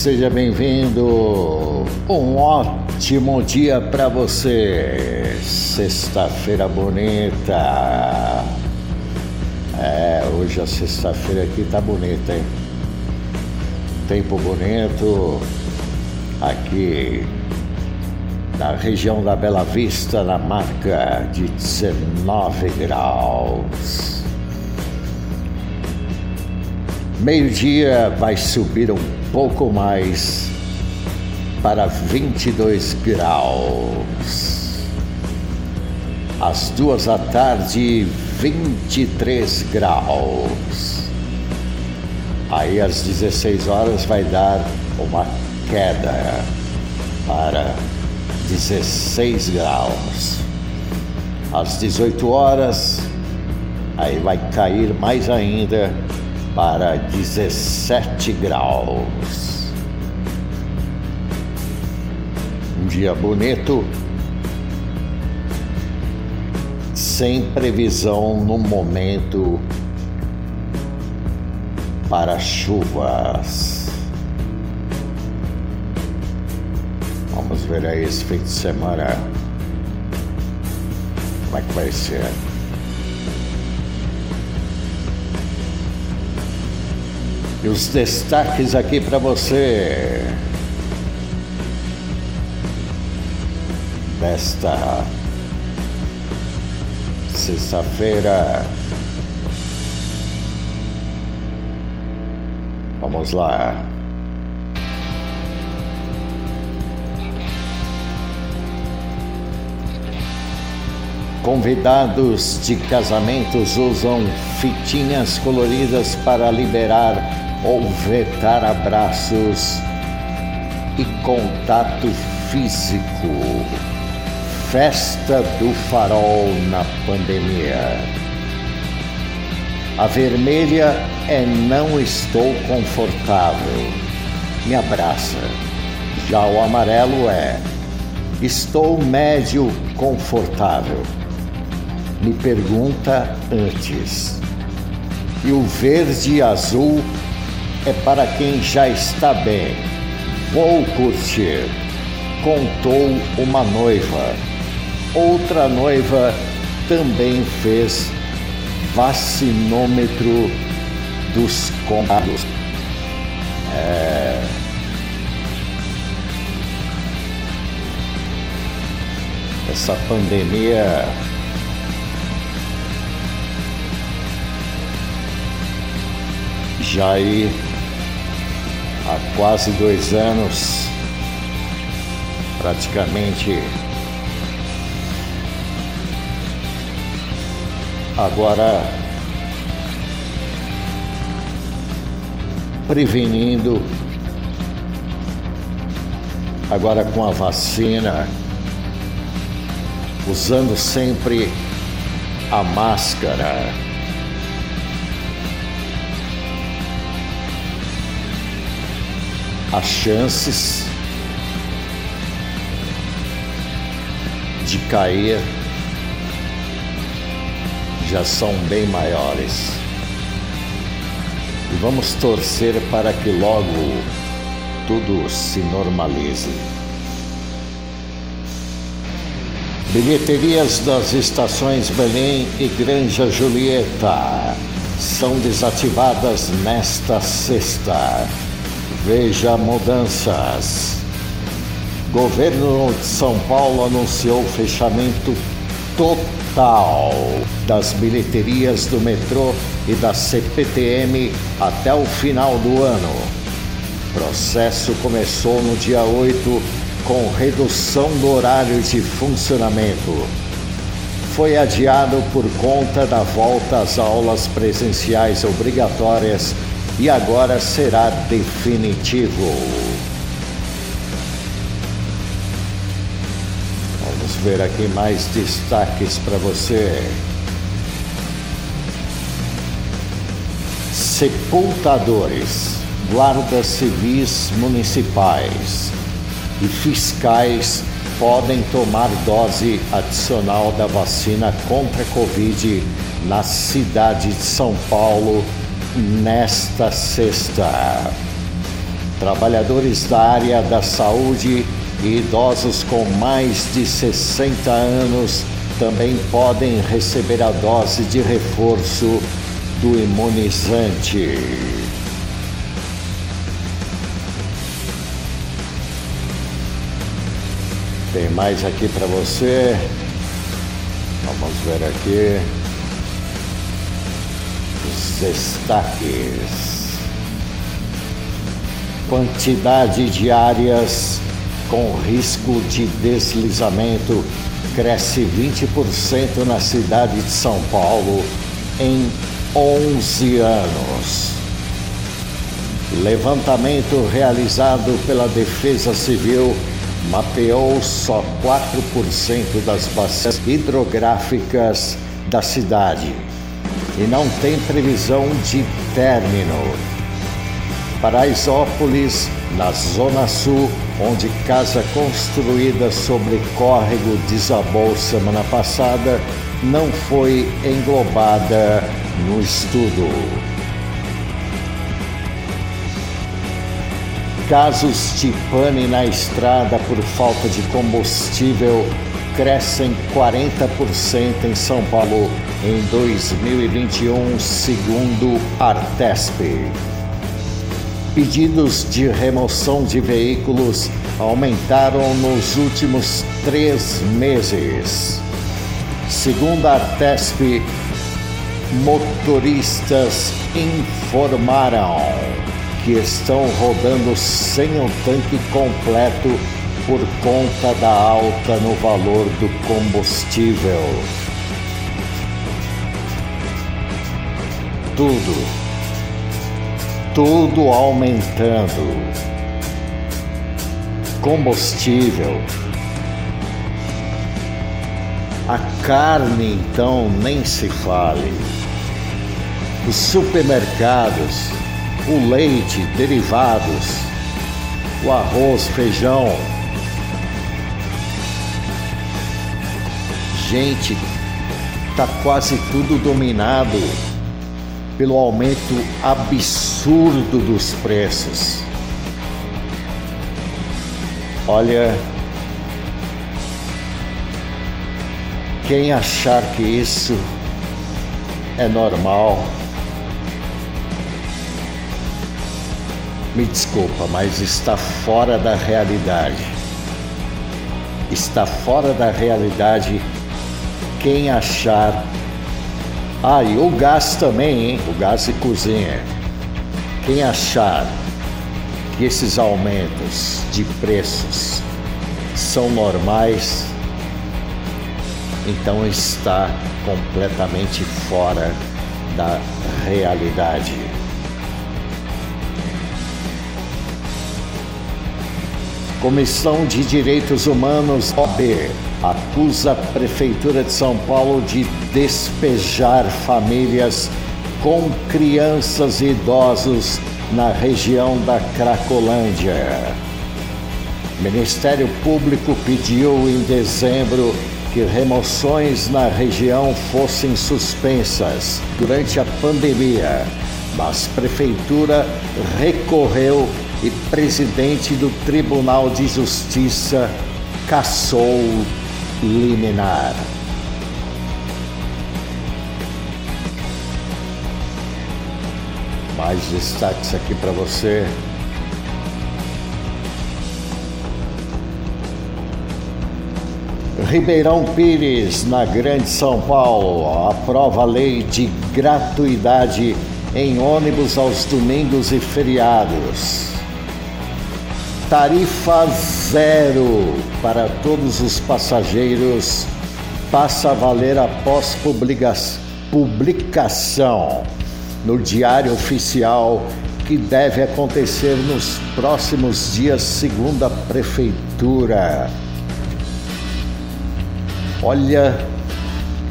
Seja bem-vindo. Um ótimo dia para você. Sexta-feira bonita. É, hoje a sexta-feira aqui tá bonita, hein? Tempo bonito aqui na região da Bela Vista, na marca de 19 graus. Meio-dia vai subir um pouco mais para 22 graus. Às duas da tarde, 23 graus. Aí às 16 horas vai dar uma queda para 16 graus. Às 18 horas, aí vai cair mais ainda para 17 graus. Um dia bonito, sem previsão no momento para chuvas. Vamos ver aí esse fim de semana. Como é que vai ser? E os destaques aqui para você. Desta sexta-feira. Vamos lá. Convidados de casamentos usam fitinhas coloridas para liberar ou vetar abraços e contato físico. Festa do Farol na pandemia. A vermelha é não estou confortável. Me abraça. Já o amarelo é estou médio confortável. Me pergunta antes. E o verde e azul é para quem já está bem. Vou curtir. Contou uma noiva. Outra noiva também fez vacinômetro dos contatos. É... Essa pandemia já há quase dois anos, praticamente agora prevenindo, agora com a vacina, usando sempre a máscara. As chances de cair já são bem maiores. E vamos torcer para que logo tudo se normalize. Bilheterias das estações Belém e Granja Julieta são desativadas nesta sexta. Veja mudanças. Governo de São Paulo anunciou fechamento total das bilheterias do metrô e da CPTM até o final do ano. O processo começou no dia 8 com redução do horário de funcionamento. Foi adiado por conta da volta às aulas presenciais obrigatórias e agora será definitivo. Vamos ver aqui mais destaques para você. Sepultadores, guardas civis municipais e fiscais podem tomar dose adicional da vacina contra a Covid na cidade de São Paulo nesta sexta. Trabalhadores da área da saúde e idosos com mais de 60 anos também podem receber a dose de reforço do imunizante. Tem mais aqui para você. Vamos ver aqui os destaques. Quantidade de áreas com risco de deslizamento cresce 20% na cidade de São Paulo em 11 anos. Levantamento realizado pela Defesa Civil mapeou só 4% das bacias hidrográficas da cidade e não tem previsão de término. Paraisópolis, na Zona Sul, onde casa construída sobre córrego desabou semana passada, não foi englobada no estudo. Casos de pane na estrada por falta de combustível crescem 40% em São Paulo em 2021, segundo Artesp. Pedidos de remoção de veículos aumentaram nos últimos três meses. Segundo a Artesp, motoristas informaram que estão rodando sem o tanque completo por conta da alta no valor do combustível. Tudo, tudo aumentando. Combustível. A carne, então, nem se fale. Os supermercados o leite, derivados, o arroz, feijão. Gente, tá quase tudo dominado pelo aumento absurdo dos preços. Olha, quem achar que isso é normal, Me desculpa, mas está fora da realidade. Está fora da realidade quem achar. Ah, e o gás também, hein? O gás de cozinha. Quem achar que esses aumentos de preços são normais, então está completamente fora da realidade. Comissão de Direitos Humanos OB acusa a Prefeitura de São Paulo de despejar famílias com crianças e idosos na região da Cracolândia. O Ministério Público pediu em dezembro que remoções na região fossem suspensas durante a pandemia, mas Prefeitura recorreu e presidente do Tribunal de Justiça cassou liminar. Mais destaques aqui para você. Ribeirão Pires, na Grande São Paulo, aprova a lei de gratuidade em ônibus aos domingos e feriados. Tarifa zero para todos os passageiros passa a valer após publicação no Diário Oficial que deve acontecer nos próximos dias, segundo a Prefeitura. Olha,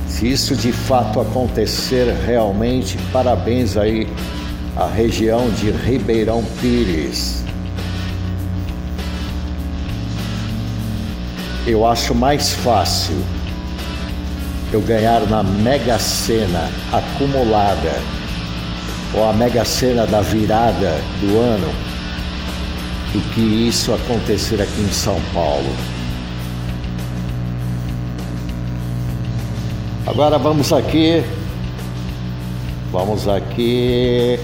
se isso de fato acontecer realmente, parabéns aí à região de Ribeirão Pires. Eu acho mais fácil eu ganhar na Mega Sena acumulada ou a Mega Sena da virada do ano do que isso acontecer aqui em São Paulo. Agora vamos aqui, vamos aqui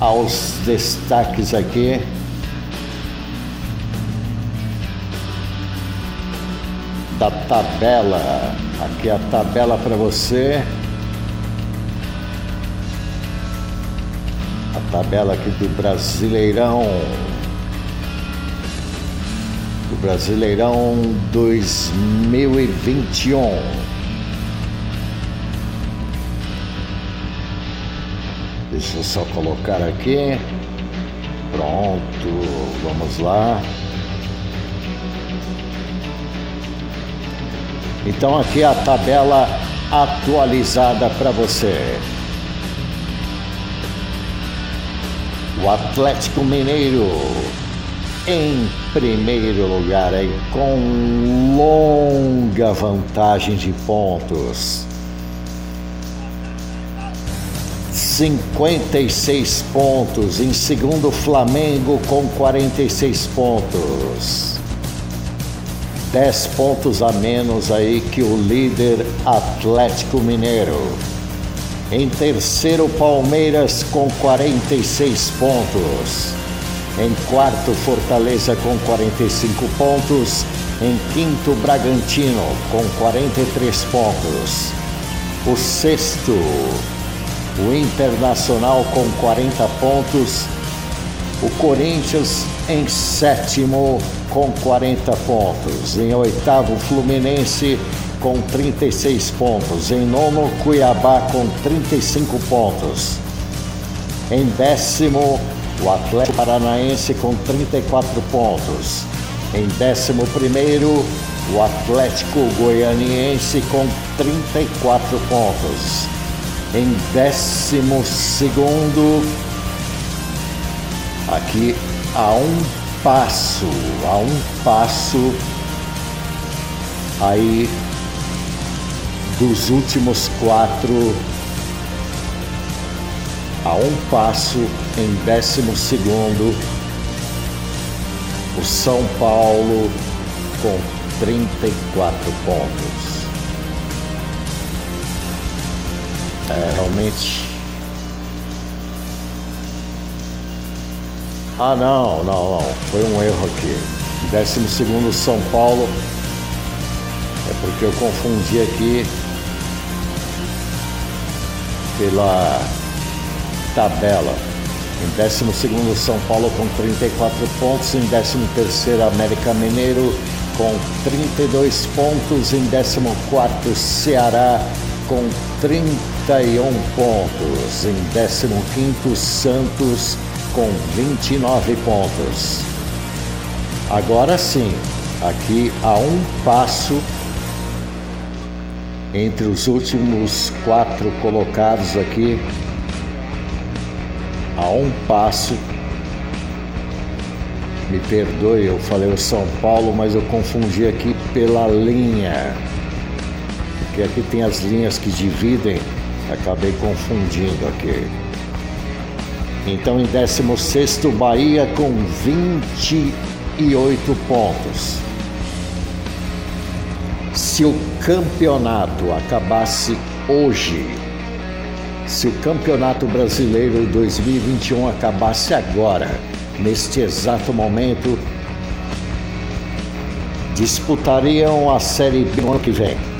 aos destaques aqui. Da tabela, aqui a tabela para você. A tabela aqui do Brasileirão do Brasileirão 2021. Deixa eu só colocar aqui. Pronto, vamos lá. Então aqui a tabela atualizada para você. O Atlético Mineiro em primeiro lugar aí com longa vantagem de pontos. 56 pontos. Em segundo, Flamengo com 46 pontos. 10 pontos a menos aí que o líder Atlético Mineiro. Em terceiro, Palmeiras com 46 pontos. Em quarto, Fortaleza com 45 pontos. Em quinto, Bragantino com 43 pontos. O sexto, o Internacional com 40 pontos. O Corinthians em sétimo com 40 pontos. Em oitavo, Fluminense com 36 pontos. Em nono, Cuiabá com 35 pontos. Em décimo, o Atlético Paranaense com 34 pontos. Em 11, o Atlético Goianiense com 34 pontos. Em 12, aqui a um passo, a um passo aí dos últimos quatro a um passo em 12 o São Paulo com 34 pontos. É realmente. Ah não, não, não. Foi um erro aqui. 12 São Paulo. É porque eu confundi aqui pela tabela. Em 12 São Paulo com 34 pontos, em 13 América Mineiro com 32 pontos, em 14 Ceará com 31 pontos, em 15 Santos com 29 pontos. Agora sim, aqui a um passo entre os últimos quatro colocados aqui a um passo. Me perdoe, eu falei o São Paulo, mas eu confundi aqui pela linha. Porque aqui tem as linhas que dividem, acabei confundindo aqui. Então em 16 Bahia com 28 pontos. Se o campeonato acabasse hoje, se o Campeonato Brasileiro 2021 acabasse agora, neste exato momento, disputariam a Série B no ano que vem.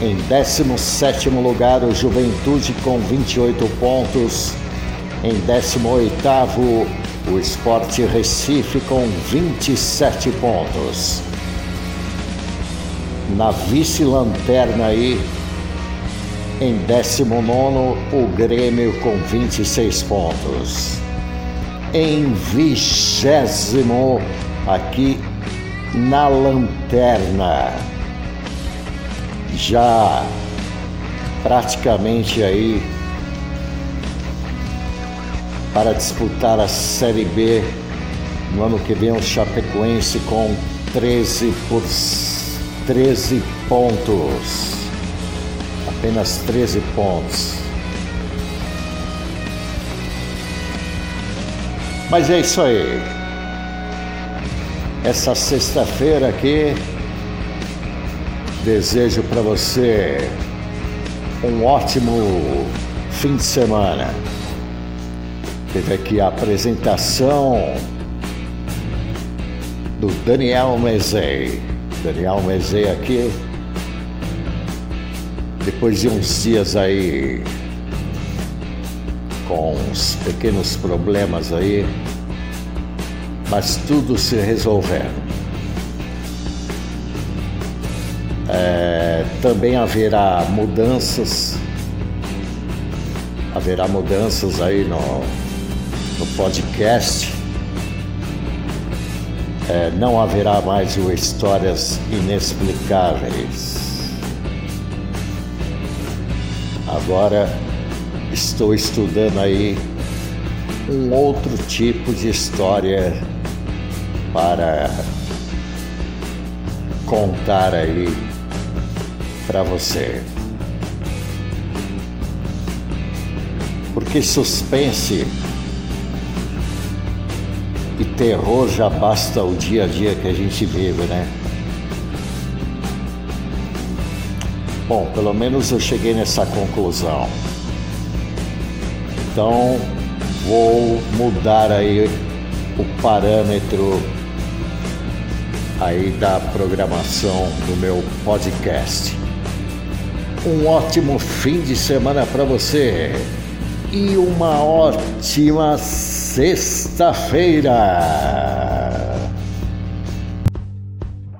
Em 17 lugar, o Juventude com 28 pontos. Em 18, o Esporte Recife com 27 pontos. Na vice-lanterna aí, em 19, o Grêmio com 26 pontos. Em vigésimo, aqui na lanterna, já praticamente aí para disputar a Série B no ano que vem o Chapecoense com 13 por 13 pontos apenas 13 pontos. Mas é isso aí. Essa sexta-feira aqui, desejo para você um ótimo fim de semana. Teve aqui a apresentação do Daniel Mezei. Daniel Mezei aqui, depois de uns dias aí com uns pequenos problemas aí, mas tudo se resolvendo. É, também haverá mudanças, haverá mudanças aí no, no podcast. É, não haverá mais o Histórias Inexplicáveis. Agora estou estudando aí um outro tipo de história para contar aí para você. Porque suspense e terror já basta o dia a dia que a gente vive, né? Bom, pelo menos eu cheguei nessa conclusão. Então, vou mudar aí o parâmetro aí da programação do meu podcast. Um ótimo fim de semana para você e uma ótima sexta-feira.